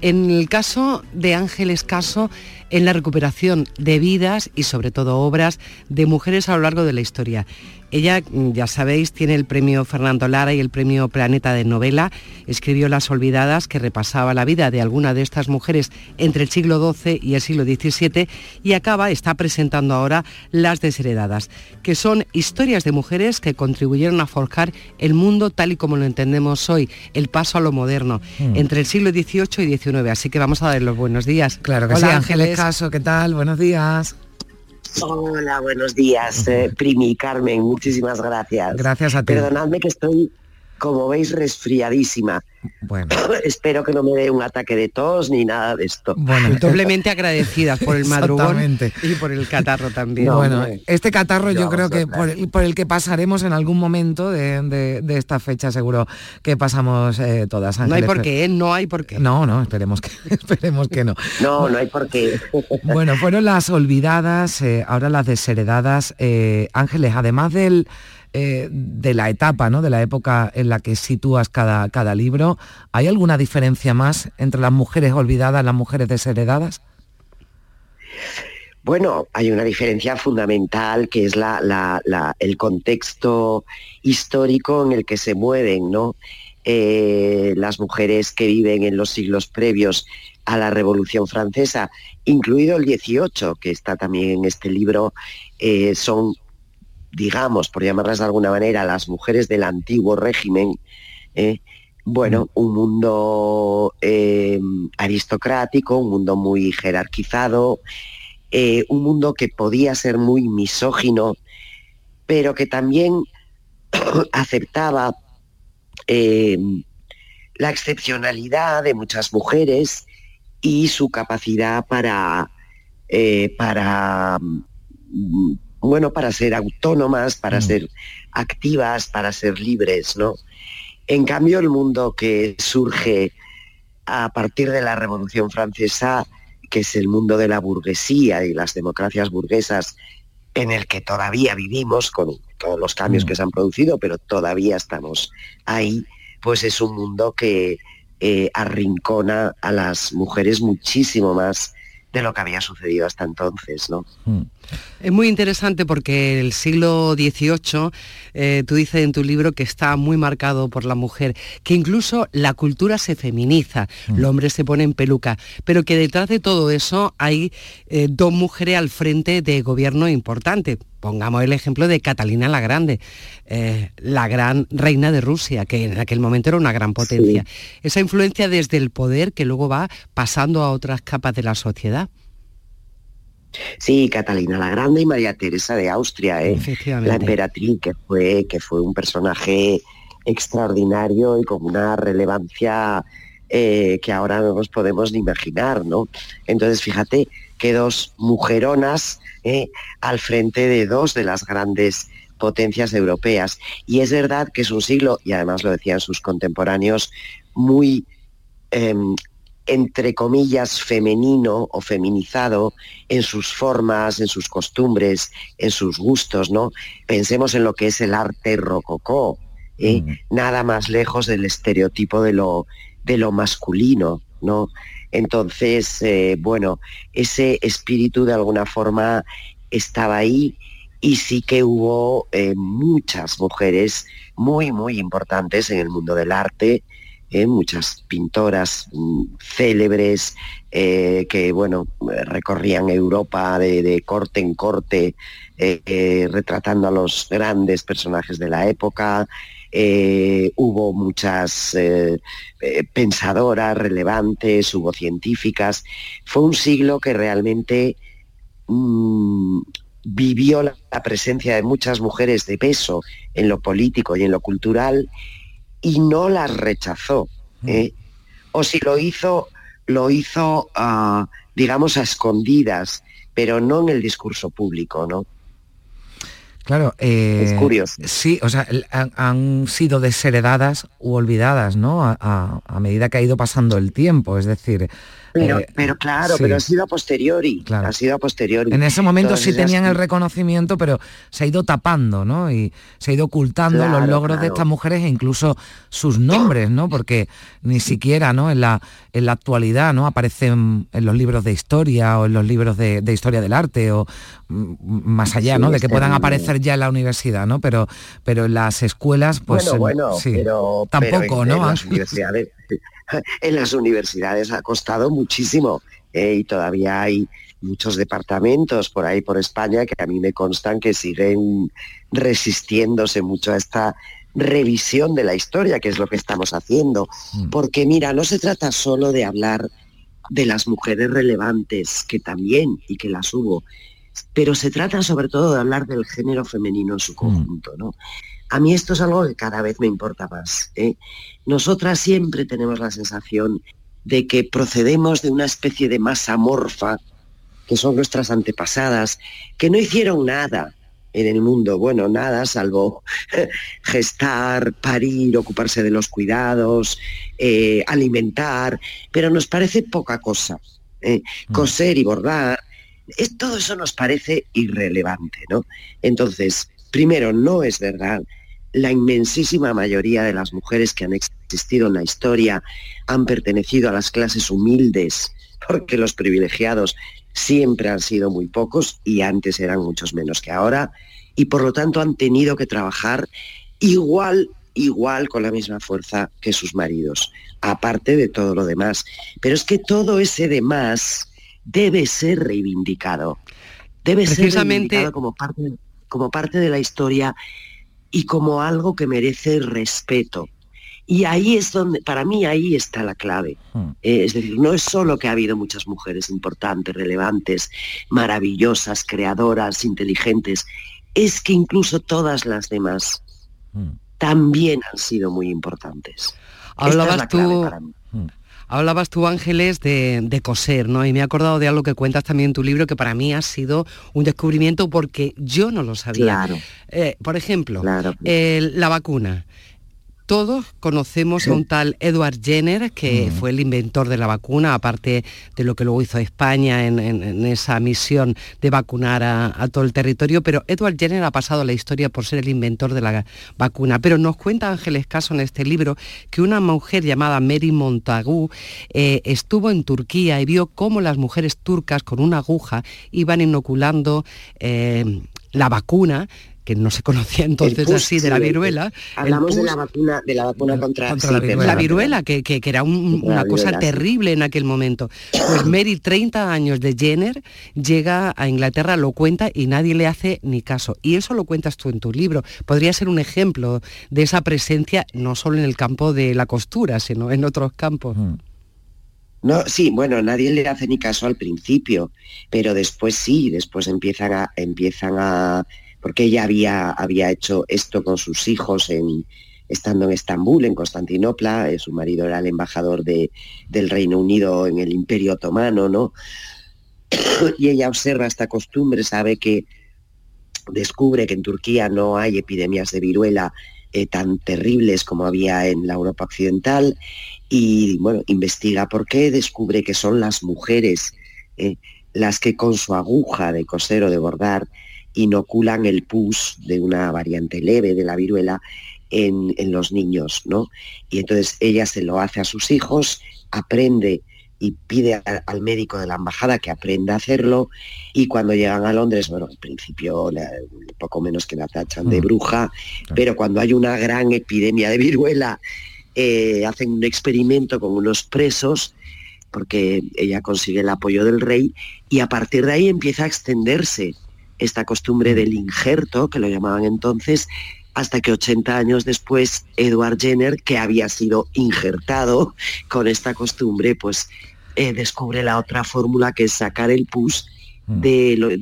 En el caso de Ángeles Caso, en la recuperación de vidas y sobre todo obras de mujeres a lo largo de la historia. Ella, mm, ya sabéis, tiene el premio Fernando Lara y el premio Planeta de Novela. Escribió Las Olvidadas, que repasaba la vida de alguna de estas mujeres entre el siglo XII y el siglo XVII y acaba, está presentando ahora Las Desheredadas, que son historias de mujeres que contribuyeron a forjar el mundo tal y como lo entendemos hoy, el paso a lo moderno, Mm. entre el siglo XVIII y XIX. Así que vamos a dar los buenos días. Claro que Hola, sí, Ángeles Caso, ¿qué tal? Buenos días. Hola, buenos días, eh, Primi, Carmen, muchísimas gracias. Gracias a ti. Perdonadme que estoy, como veis, resfriadísima. Bueno. Espero que no me dé un ataque de tos ni nada de esto. Bueno, doblemente agradecidas por el madrugón y por el catarro también. bueno, este catarro yo creo que por el, por el que pasaremos en algún momento de, de- de esta fecha seguro que pasamos eh, todas. No hay por qué, ¿eh? no hay por qué. No, no, esperemos que, esperemos que no. No, no hay por qué. Bueno, fueron las olvidadas, eh, ahora las desheredadas. Eh, Ángeles, además del, eh, de la etapa, ¿no? de la época en la que sitúas cada, cada libro, ¿hay alguna diferencia más entre las mujeres olvidadas y las mujeres desheredadas? Bueno, hay una diferencia fundamental que es la, el contexto histórico en el que se mueven, ¿no? Eh, las mujeres que viven en los siglos previos a la Revolución Francesa, incluido el 18, que está también en este libro, eh, son, digamos, por llamarlas de alguna manera, las mujeres del antiguo régimen, ¿eh? bueno, un mundo eh, aristocrático, un mundo muy jerarquizado, eh, un mundo que podía ser muy misógino, pero que también aceptaba la excepcionalidad de muchas mujeres y su capacidad para, para mm, bueno, para ser autónomas, para ser activas, para ser libres, ¿no? En cambio, el mundo que surge a partir de la Revolución Francesa, que es el mundo de la burguesía y las democracias burguesas, en el que todavía vivimos con todos los cambios que se han producido, pero todavía estamos ahí, pues es un mundo que eh, arrincona a las mujeres muchísimo más de lo que había sucedido hasta entonces, ¿no? Es muy interesante porque el siglo XVIII, eh, tú dices en tu libro que está muy marcado por la mujer, que incluso la cultura se feminiza, el hombre se pone en peluca, pero que detrás de todo eso hay eh, dos mujeres al frente de gobierno importante. Pongamos el ejemplo de Catalina la Grande, eh, la gran reina de Rusia, que en aquel momento era una gran potencia. Esa influencia desde el poder que luego va pasando a otras capas de la sociedad. Sí, Catalina la Grande y María Teresa de Austria, ¿eh? la emperatriz, que fue, que fue un personaje extraordinario y con una relevancia eh, que ahora no nos podemos ni imaginar, ¿no? Entonces, fíjate que dos mujeronas ¿eh? al frente de dos de las grandes potencias europeas. Y es verdad que es un siglo, y además lo decían sus contemporáneos, muy em, entre comillas, femenino o feminizado en sus formas, en sus costumbres, en sus gustos, ¿no? Pensemos en lo que es el arte rococó, ¿eh? nada más lejos del estereotipo de lo, de lo masculino, ¿no? Entonces, eh, bueno, ese espíritu de alguna forma estaba ahí y sí que hubo eh, muchas mujeres muy, muy importantes en el mundo del arte, eh, muchas pintoras mm, célebres eh, que bueno recorrían Europa de, corte en corte eh, retratando a los grandes personajes de la época. Hubo muchas pensadoras relevantes hubo científicas. Fue un siglo que realmente mm, vivió la presencia de muchas mujeres de peso en lo político y en lo cultural y no las rechazó. ¿eh? O si lo hizo, lo hizo, ah, digamos, a escondidas, pero no en el discurso público, ¿no? Claro, eh, Es curioso. Sí, o sea, han, han sido desheredadas u olvidadas, ¿no? A, a- a medida que ha ido pasando el tiempo, es decir... Pero, eh, pero claro, sí. pero ha sido a posteriori. Claro. Ha sido a posteriori. En ese momento Todas sí tenían el reconocimiento, pero se ha ido tapando, ¿no? Y se ha ido ocultando los Claro, logros de estas mujeres e incluso sus nombres, ¿no? Porque ni siquiera, ¿no? En la, en la actualidad, ¿no? Aparecen en los libros de historia o en los libros de, de historia del arte o mm, más allá, Sí, ¿no? De que puedan terrible. aparecer ya en la universidad, ¿no? Pero, pero en las escuelas, pues bueno, bueno, sí, pero tampoco, pero en, ¿no? En las universidades, en las universidades ha costado muchísimo eh, y todavía hay muchos departamentos por ahí por España que a mí me constan que siguen resistiéndose mucho a esta revisión de la historia, que es lo que estamos haciendo. Porque mira, no se trata solo de hablar de las mujeres relevantes, que también y que las hubo, pero se trata sobre todo de hablar del género femenino en su conjunto, ¿no? A mí esto es algo que cada vez me importa más. ¿eh? Nosotras siempre tenemos la sensación de que procedemos de una especie de masa morfa, que son nuestras antepasadas, que no hicieron nada en el mundo, bueno, nada, salvo gestar, parir, ocuparse de los cuidados, eh, alimentar, pero nos parece poca cosa. ¿eh? Mm. Coser y bordar, es, todo eso nos parece irrelevante, ¿no? Entonces, primero, no es verdad la inmensísima mayoría de las mujeres que han existido en la historia han pertenecido a las clases humildes, porque los privilegiados siempre han sido muy pocos y antes eran muchos menos que ahora, y por lo tanto han tenido que trabajar igual, igual con la misma fuerza que sus maridos, aparte de todo lo demás. Pero es que todo ese demás debe ser reivindicado. Debe ser reivindicado como parte, como parte de la historia y como algo que merece respeto. Y ahí es donde, para mí ahí está la clave. Hmm. Eh, es decir, no es solo que ha habido muchas mujeres importantes, relevantes, maravillosas, creadoras, inteligentes, es que incluso todas las demás hmm. también han sido muy importantes. Hablabas tú, hmm. Hablabas tú, Ángeles, de, coser, ¿no? Y me he acordado de algo que cuentas también en tu libro que para mí ha sido un descubrimiento porque yo no lo sabía. Claro. Eh, por ejemplo, la vacuna. Todos conocemos a un tal Edward Jenner, que fue el inventor de la vacuna, aparte de lo que luego hizo España en, esa misión de vacunar a, todo el territorio, pero Edward Jenner ha pasado la historia por ser el inventor de la vacuna. Pero nos cuenta Ángeles Caso en este libro que una mujer llamada Mary Montagu eh, estuvo en Turquía y vio cómo las mujeres turcas con una aguja iban inoculando eh, la vacuna que no se conocía entonces así de la viruela. Hablamos de la vacuna, de la vacuna contra, la viruela. que, era una cosa terrible en aquel momento. Pues Mary, 30 años de Jenner, llega a Inglaterra, lo cuenta y nadie le hace ni caso. Y eso lo cuentas tú en tu libro. Podría ser un ejemplo de esa presencia no solo en el campo de la costura, sino en otros campos. Mm. No, sí, bueno, nadie le hace ni caso al principio, pero después sí, después empiezan a, empiezan a, porque ella había, había hecho esto con sus hijos en, estando en Estambul, en Constantinopla, eh, su marido era el embajador de, del Reino Unido en el Imperio Otomano, ¿no? y ella observa esta costumbre, sabe que descubre que en Turquía no hay epidemias de viruela eh, tan terribles como había en la Europa occidental y bueno, investiga por qué, descubre que son las mujeres eh, las que con su aguja de coser o de bordar inoculan el pus de una variante leve de la viruela en, los niños, ¿no? Y entonces ella se lo hace a sus hijos, aprende y pide al médico de la embajada que aprenda a hacerlo y cuando llegan a Londres, bueno, al principio poco menos que la tachan de mm. bruja, pero cuando hay una gran epidemia de viruela, eh, hacen un experimento con unos presos porque ella consigue el apoyo del rey y a partir de ahí empieza a extenderse esta costumbre del injerto, que lo llamaban entonces, hasta que 80 años después Edward Jenner, que había sido injertado con esta costumbre, pues eh, descubre la otra fórmula que es sacar el pus mm. de,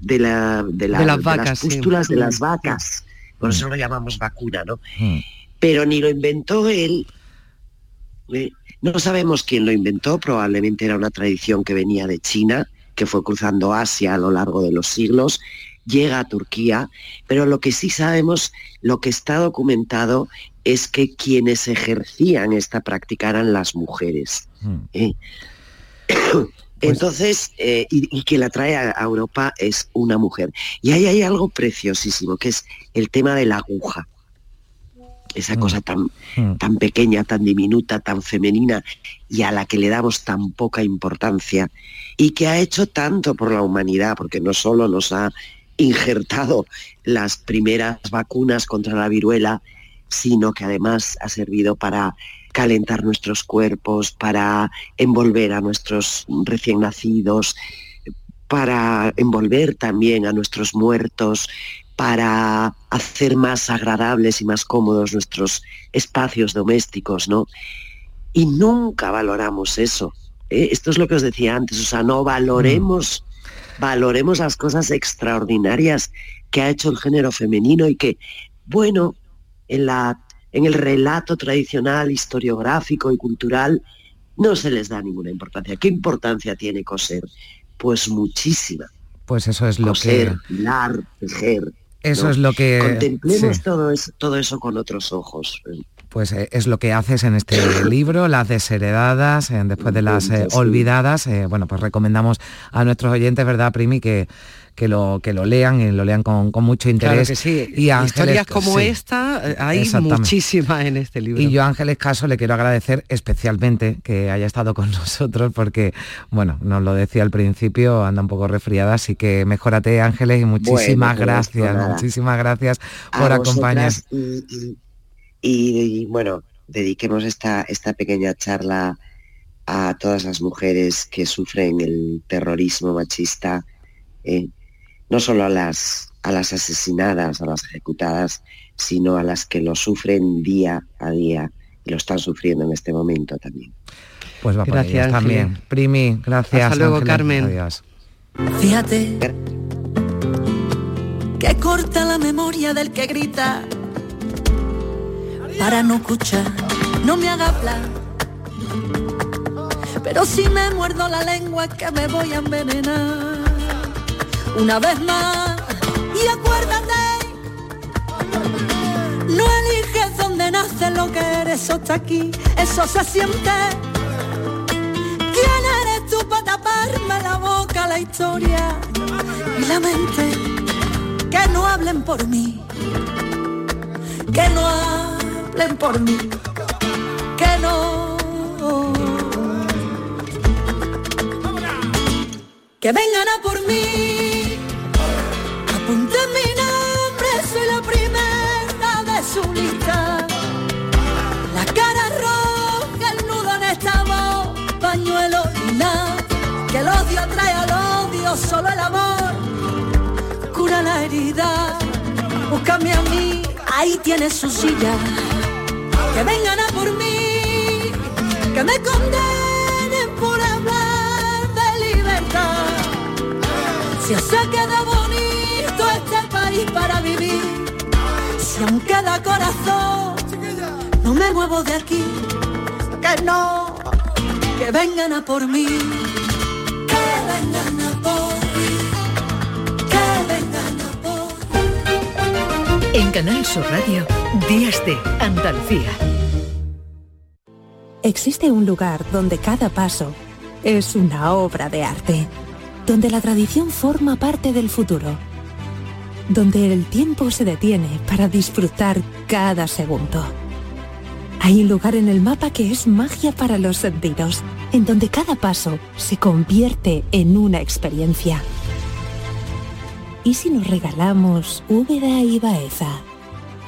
de, la, de, las, vacas, pústulas de las vacas. Por eso mm. lo llamamos vacuna, ¿no? Mm. Pero ni lo inventó él, ¿eh? no sabemos quién lo inventó, probablemente era una tradición que venía de China, que fue cruzando Asia a lo largo de los siglos, llega a Turquía, pero lo que sí sabemos, lo que está documentado es que quienes ejercían esta práctica eran las mujeres. Hmm. ¿eh? Pues Entonces, eh, y, quien la trae a, Europa es una mujer. Y ahí hay algo preciosísimo, que es el tema de la aguja esa mm. cosa tan, mm. tan pequeña, tan diminuta, tan femenina y a la que le damos tan poca importancia y que ha hecho tanto por la humanidad, porque no solo nos ha injertado las primeras vacunas contra la viruela, sino que además ha servido para calentar nuestros cuerpos, para envolver a nuestros recién nacidos, para envolver también a nuestros muertos, para hacer más agradables y más cómodos nuestros espacios domésticos, ¿no? Y nunca valoramos eso. ¿eh? Esto es lo que os decía antes, o sea, no valoremos, valoremos las cosas extraordinarias que ha hecho el género femenino y que bueno, en, la, en el relato tradicional, historiográfico y cultural, no se les da ninguna importancia. ¿Qué importancia tiene coser? Pues muchísima. Pues eso es lo coser, que... hilar, tejer. Eso es lo que... Contemplemos todo, eso, todo eso con otros ojos pues eh, es lo que haces en este libro, las desheredadas, eh, después de las eh, olvidadas. bueno, pues recomendamos a nuestros oyentes, ¿verdad, Primi? Que, que lo, que lo lean y lo lean con, mucho interés. sí. Y Historias como esta hay muchísimas en este libro. Y yo Ángeles Caso le quiero agradecer especialmente que haya estado con nosotros porque, bueno, nos lo decía al principio, anda un poco resfriada, así que mejórate Ángeles y muchísimas pues gracias, muchísimas gracias por acompañarnos. Y, bueno, dediquemos esta, esta pequeña charla a todas las mujeres que sufren el terrorismo machista, eh, no solo a las, a las asesinadas, a las ejecutadas, sino a las que lo sufren día a día y lo están sufriendo en este momento también. Pues va gracias también. Primi, gracias. Hasta luego, Carmen. Adiós. Fíjate que corta la memoria del que grita para no escuchar, no me haga hablar. Pero si me muerdo la lengua que me voy a envenenar. Una vez más, y acuérdate, no eliges dónde nace lo que eres, eso está aquí, eso se siente. ¿Quién eres tú para taparme la boca, la historia y la mente? Que no hablen por mí, que no hablen por mí, que no. Que vengan a por mí, apunten mi nombre, soy la primera de su lista. La cara roja, el nudo en esta voz, pañuelo nada, que el odio trae al odio, solo el amor cura la herida. Búscame a mí, ahí tienes su silla que vengan a por mí, que me condenen por hablar de libertad. Si os queda bonito este país para vivir, si aún queda corazón, no me muevo de aquí, que no, que vengan a por mí, que vengan a por mí, que vengan a por mí. En Canal Sur Radio. Días de Andalucía. Existe un lugar donde cada paso es una obra de arte, donde la tradición forma parte del futuro, donde el tiempo se detiene para disfrutar cada segundo. Hay un lugar en el mapa que es magia para los sentidos, en donde cada paso se convierte en una experiencia. ¿Y si nos regalamos Úbeda y Baeza?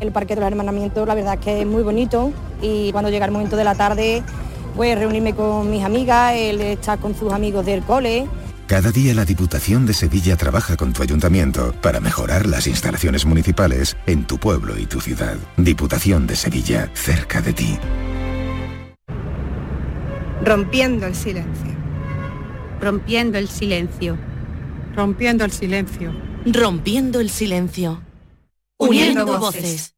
El parque de los hermanamientos la verdad es que es muy bonito y cuando llega el momento de la tarde pues reunirme con mis amigas, él está con sus amigos del cole. Cada día la Diputación de Sevilla trabaja con tu ayuntamiento para mejorar las instalaciones municipales en tu pueblo y tu ciudad. Diputación de Sevilla, cerca de ti. Rompiendo el silencio. Rompiendo el silencio. Rompiendo el silencio. Rompiendo el silencio. Uniendo voces.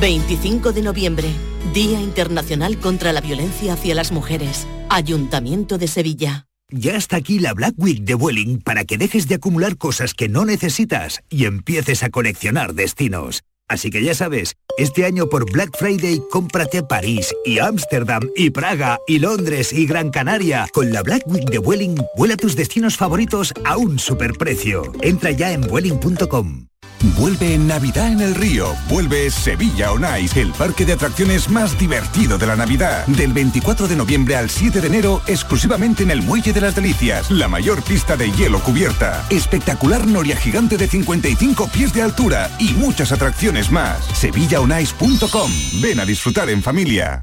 25 de noviembre, Día Internacional contra la Violencia hacia las Mujeres. Ayuntamiento de Sevilla. Ya está aquí la Black Week de Vueling para que dejes de acumular cosas que no necesitas y empieces a coleccionar destinos. Así que ya sabes, este año por Black Friday cómprate París y Ámsterdam y Praga y Londres y Gran Canaria. Con la Black Week de Vueling, vuela tus destinos favoritos a un superprecio. Entra ya en vueling.com. Vuelve Navidad en el Río. Vuelve Sevilla On Ice, el parque de atracciones más divertido de la Navidad. Del 24 de noviembre al 7 de enero, exclusivamente en el Muelle de las Delicias, la mayor pista de hielo cubierta. Espectacular noria gigante de 55 pies de altura y muchas atracciones más. SevillaOnIce.com. Ven a disfrutar en familia.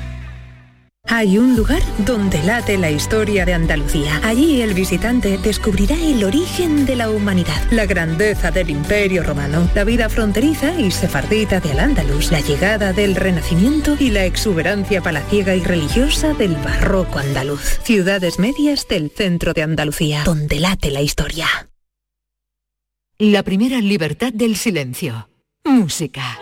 Hay un lugar donde late la historia de Andalucía. Allí el visitante descubrirá el origen de la humanidad, la grandeza del imperio romano, la vida fronteriza y sefardita de Al-Ándalus, la llegada del Renacimiento y la exuberancia palaciega y religiosa del barroco andaluz. Ciudades medias del centro de Andalucía, donde late la historia. La primera libertad del silencio. Música.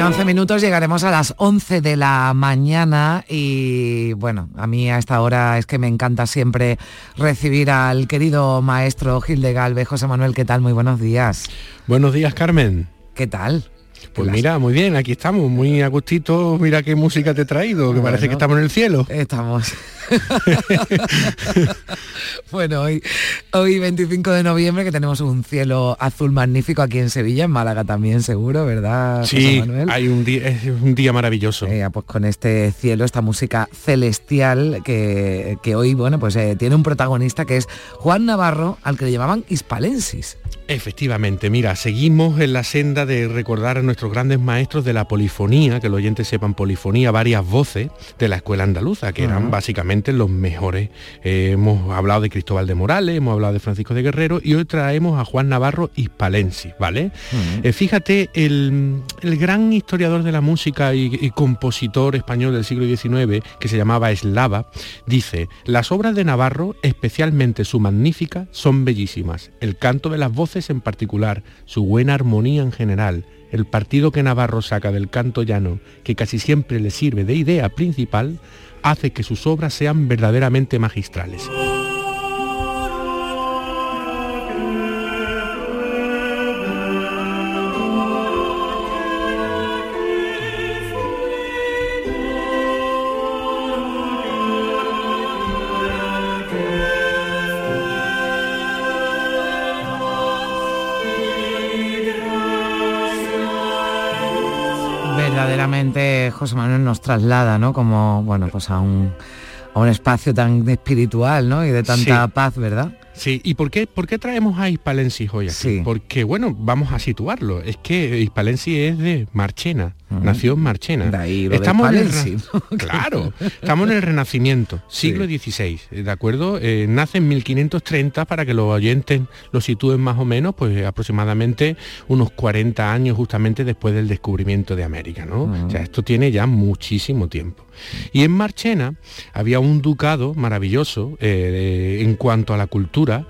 En 11 minutos llegaremos a las 11 de la mañana y bueno, a mí a esta hora es que me encanta siempre recibir al querido maestro Gil de Galve. José Manuel, ¿qué tal? Muy buenos días. Buenos días, Carmen. ¿Qué tal? Pues mira, muy bien, aquí estamos, muy a gustito, mira qué música te he traído, que parece que estamos en el cielo. Estamos. bueno, hoy, hoy 25 de noviembre que tenemos un cielo azul magnífico aquí en Sevilla, en Málaga también seguro, ¿verdad? Sí, hay un día, es un día maravilloso. Eh, pues con este cielo, esta música celestial que, que hoy, bueno, pues eh, tiene un protagonista que es Juan Navarro, al que le llamaban Hispalensis. Efectivamente, mira, seguimos en la senda de recordar a nuestros grandes maestros de la polifonía, que los oyentes sepan polifonía, varias voces de la escuela andaluza, que eran básicamente los mejores. Eh, hemos hablado de Cristóbal de Morales, hemos hablado de Francisco de Guerrero y hoy traemos a Juan Navarro Hispalensis, ¿vale? Eh, fíjate, el, el, gran historiador de la música y, y compositor español del siglo XIX, que se llamaba Eslava, dice, las obras de Navarro, especialmente su magnífica, son bellísimas. El canto de las voces en particular, su buena armonía en general, el partido que Navarro saca del canto llano, que casi siempre le sirve de idea principal, hace que sus obras sean verdaderamente magistrales. Verdaderamente José Manuel nos traslada, ¿no? Como, bueno, pues a un, a un espacio tan espiritual, ¿no? Y de tanta Sí. paz, ¿verdad? Sí, ¿y por qué, por qué traemos a Hispalensis hoy aquí? Sí. Porque, bueno, vamos a situarlo. Es que Hispalensis es de Marchena, nació en Marchena. De ahí lo de estamos en el, Claro, estamos en el Renacimiento, siglo XVI, ¿de acuerdo? Eh, nace en 1530 para que los oyentes lo sitúen más o menos, pues aproximadamente unos 40 años justamente después del descubrimiento de América, ¿no? O sea, esto tiene ya muchísimo tiempo. Y en Marchena había un ducado maravilloso eh, en cuanto a la cultura,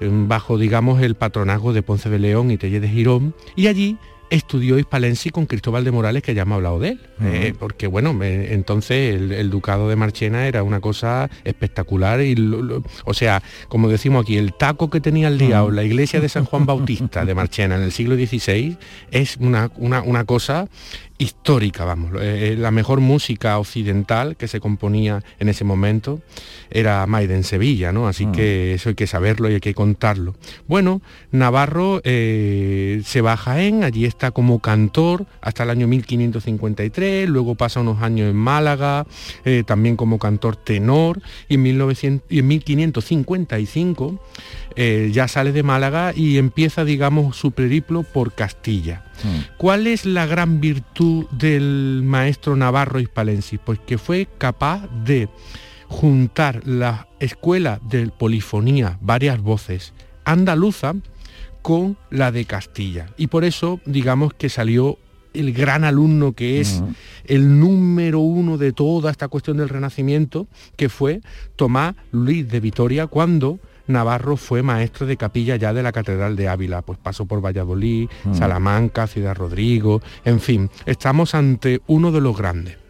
eh, bajo, digamos, el patronazgo de Ponce de León y Telle de Girón, y allí estudió Hispalensis con Cristóbal de Morales, que ya me ha hablado de él, eh, porque bueno, eh, entonces el, el ducado de Marchena era una cosa espectacular, y lo- lo- o sea, como decimos aquí, el taco que tenía el liado la iglesia de San Juan Bautista de Marchena en el siglo XVI es una, una, una cosa histórica, vamos. Eh, la mejor música occidental que se componía en ese momento era Maide en Sevilla, ¿no? Así que eso hay que saberlo y hay que contarlo. Bueno, Navarro eh, se va a Jaén, allí está como cantor hasta el año 1553, luego pasa unos años en Málaga, eh, también como cantor tenor, y en, 1900 y en 1555 eh, ya sale de Málaga y empieza, digamos, su periplo por Castilla. ¿Cuál es la gran virtud del maestro Navarro Hispalensis? Pues que fue capaz de juntar la escuela de polifonía, varias voces, andaluza, con la de Castilla. Y por eso, digamos que salió el gran alumno que es el número uno de toda esta cuestión del Renacimiento, que fue Tomás Luis de Vitoria, cuando Navarro fue maestro de capilla ya de la Catedral de Ávila, pues pasó por Valladolid, mm. Salamanca, Ciudad Rodrigo, en fin, estamos ante uno de los grandes.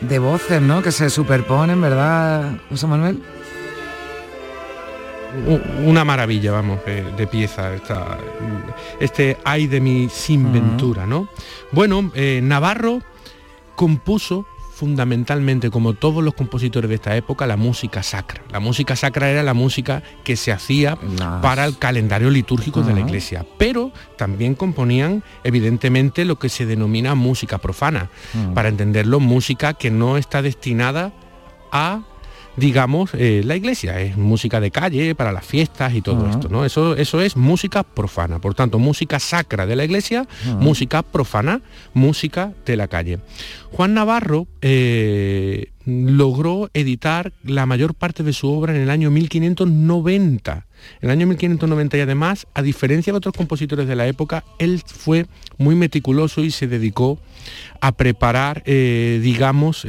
De voces, ¿no? Que se superponen, ¿verdad, José Manuel? Una maravilla, vamos, de, pieza. este ay de mi sin ventura, ¿no? Bueno, eh, Navarro compuso fundamentalmente, como todos los compositores de esta época, la música sacra. La música sacra era la música que se hacía para el calendario litúrgico de la iglesia, pero también componían evidentemente lo que se denomina música profana. Para entenderlo, música que no está destinada a digamos, eh, la iglesia. Es música de calle, para las fiestas y todo esto, ¿no? Eso, eso es música profana. Por tanto, música sacra de la iglesia, música profana, música de la calle. Juan Navarro eh, logró editar la mayor parte de su obra en el año 1590. En el año 1590 y además, a diferencia de otros compositores de la época, él fue muy meticuloso y se dedicó a preparar, eh, digamos,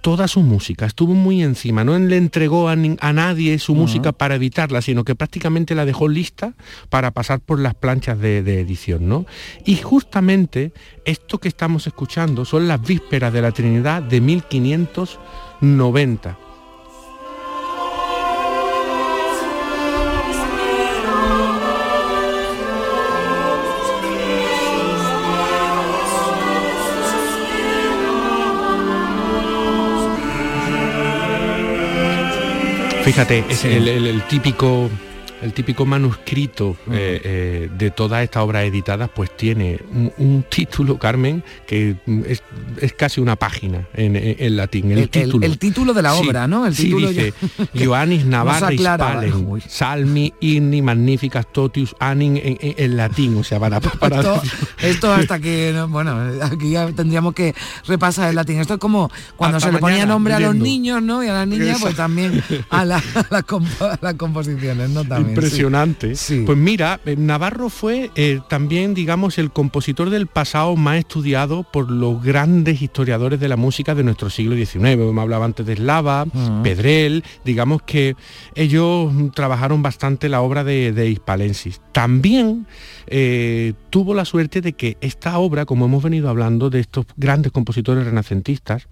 toda su música, estuvo muy encima, no le entregó a, nadie su música para editarla, sino que prácticamente la dejó lista para pasar por las planchas de, de, edición. ¿no? Y justamente esto que estamos escuchando son las vísperas de la Trinidad de 1590 Fíjate, es el, típico el típico manuscrito eh, eh, de todas estas obras editadas pues tiene un, título, Carmen, que es, casi una página en, latín. El, título. el, título de la obra, ¿no? El título dice Ioannis Navarra Salmi inni magnificas totius anin en, latín, o sea, para... para esto, hasta que, bueno, aquí ya tendríamos que repasar el latín. Esto es como cuando se le ponía nombre a los niños, ¿no? Y a las niñas, pues también a, las composiciones, ¿no? También impresionante. Pues mira, eh, Navarro fue eh, también, digamos, el compositor del pasado más estudiado por los grandes historiadores de la música de nuestro siglo XIX. Me hablaba antes de Slava, Pedrel, digamos que ellos trabajaron bastante la obra de, de Hispalensis. También eh, tuvo la suerte de que esta obra, como hemos venido hablando de estos grandes compositores renacentistas,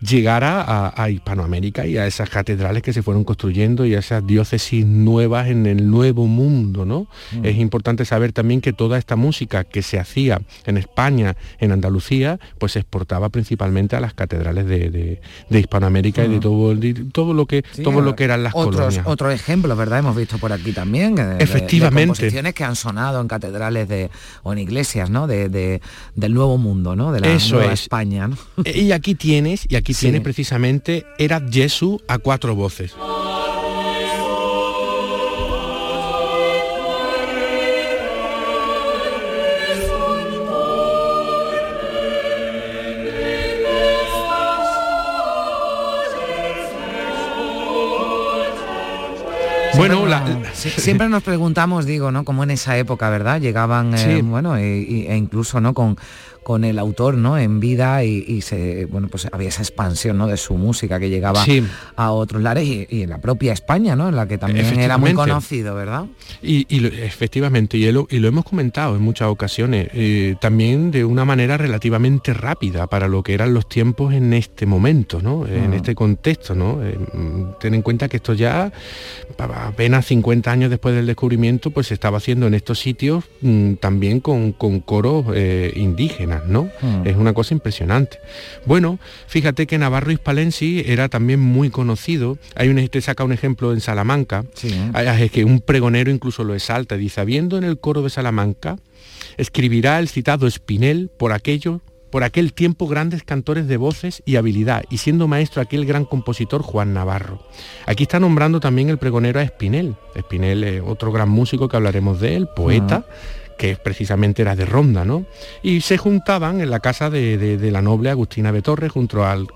llegara a, Hispanoamérica y a esas catedrales que se fueron construyendo y a esas diócesis nuevas en el nuevo mundo, ¿no? Mm. Es importante saber también que toda esta música que se hacía en España, en Andalucía, pues se exportaba principalmente a las catedrales de, Hispanoamérica y de mm. todo, todo lo que todo lo que eran las otros, colonias. Otro ejemplo, ¿verdad? Hemos visto por aquí también. Efectivamente. composiciones que han sonado en catedrales de, o en iglesias, ¿no? De, del nuevo mundo, ¿no? De la nueva España. Y aquí tienes, y aquí aquí tiene precisamente Era Jesu a cuatro voces. Bueno, siempre nos preguntamos, digo, ¿no? Como en esa época, ¿verdad? Llegaban, eh, bueno, e, incluso, ¿no? Con, con el autor ¿no? en vida y, se, bueno, pues había esa expansión ¿no? de su música que llegaba a otros lares y, en la propia España, ¿no? en la que también era muy conocido, ¿verdad? Y, efectivamente, y lo, y lo, hemos comentado en muchas ocasiones, eh, también de una manera relativamente rápida para lo que eran los tiempos en este momento, ¿no? en mm. este contexto. ¿no? Eh, ten en cuenta que esto ya apenas 50 años después del descubrimiento, pues se estaba haciendo en estos sitios mm, también con, con coros eh, indígenas. ¿No? Hmm. Es una cosa impresionante. Bueno, fíjate que Navarro Hispalensi era también muy conocido. Hay un, te saca un ejemplo en Salamanca, es que un pregonero incluso lo exalta, dice, habiendo en el coro de Salamanca, escribirá el citado Espinel por aquello por aquel tiempo grandes cantores de voces y habilidad, y siendo maestro aquel gran compositor Juan Navarro. Aquí está nombrando también el pregonero a Espinel. Espinel es otro gran músico que hablaremos de él, poeta. Que precisamente era de Ronda, ¿no? Y se juntaban en la casa de, la noble Agustina Betorre junto al,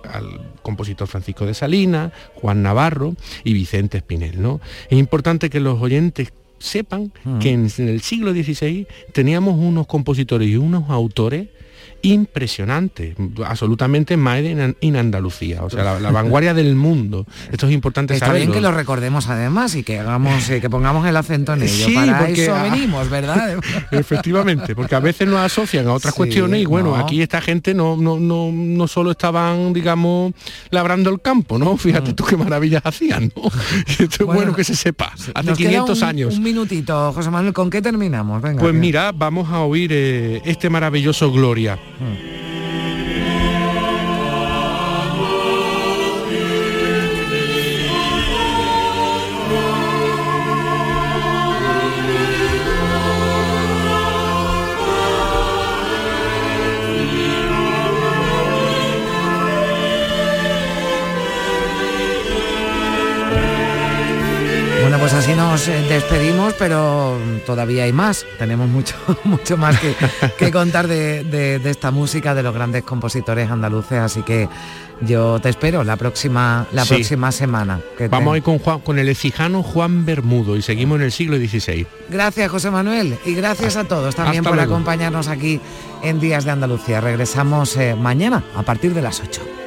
compositor Francisco de Salinas, Juan Navarro y Vicente Espinel, ¿no? Es importante que los oyentes sepan que en, el siglo XVI teníamos unos compositores y unos autores impresionante, absolutamente made en, Andalucía, o sea, la, vanguardia del mundo. Esto es importante Está bien que lo recordemos además y que hagamos, eh, que pongamos el acento en ello. Para eso venimos, ¿verdad? Efectivamente, porque a veces nos asocian a otras cuestiones y bueno, aquí esta gente no, no, no, no solo estaban, digamos, labrando el campo, ¿no? Fíjate mm. tú qué maravillas hacían, ¿no? esto es bueno que se sepa. Hace 500 años. Un minutito, José Manuel, ¿con qué terminamos? Venga, pues mira, vamos a oír eh, este maravilloso Gloria. Hmm. Pues así nos eh, despedimos, pero todavía hay más. Tenemos mucho, mucho más que, contar de, esta música de los grandes compositores andaluces, así que yo te espero la próxima, la próxima semana. Vamos a ir con, Juan, con el ecijano Juan Bermudo y seguimos en el siglo XVI. Gracias, José Manuel, y gracias a todos también por acompañarnos aquí en Días de Andalucía. Regresamos eh, mañana a partir de las 8.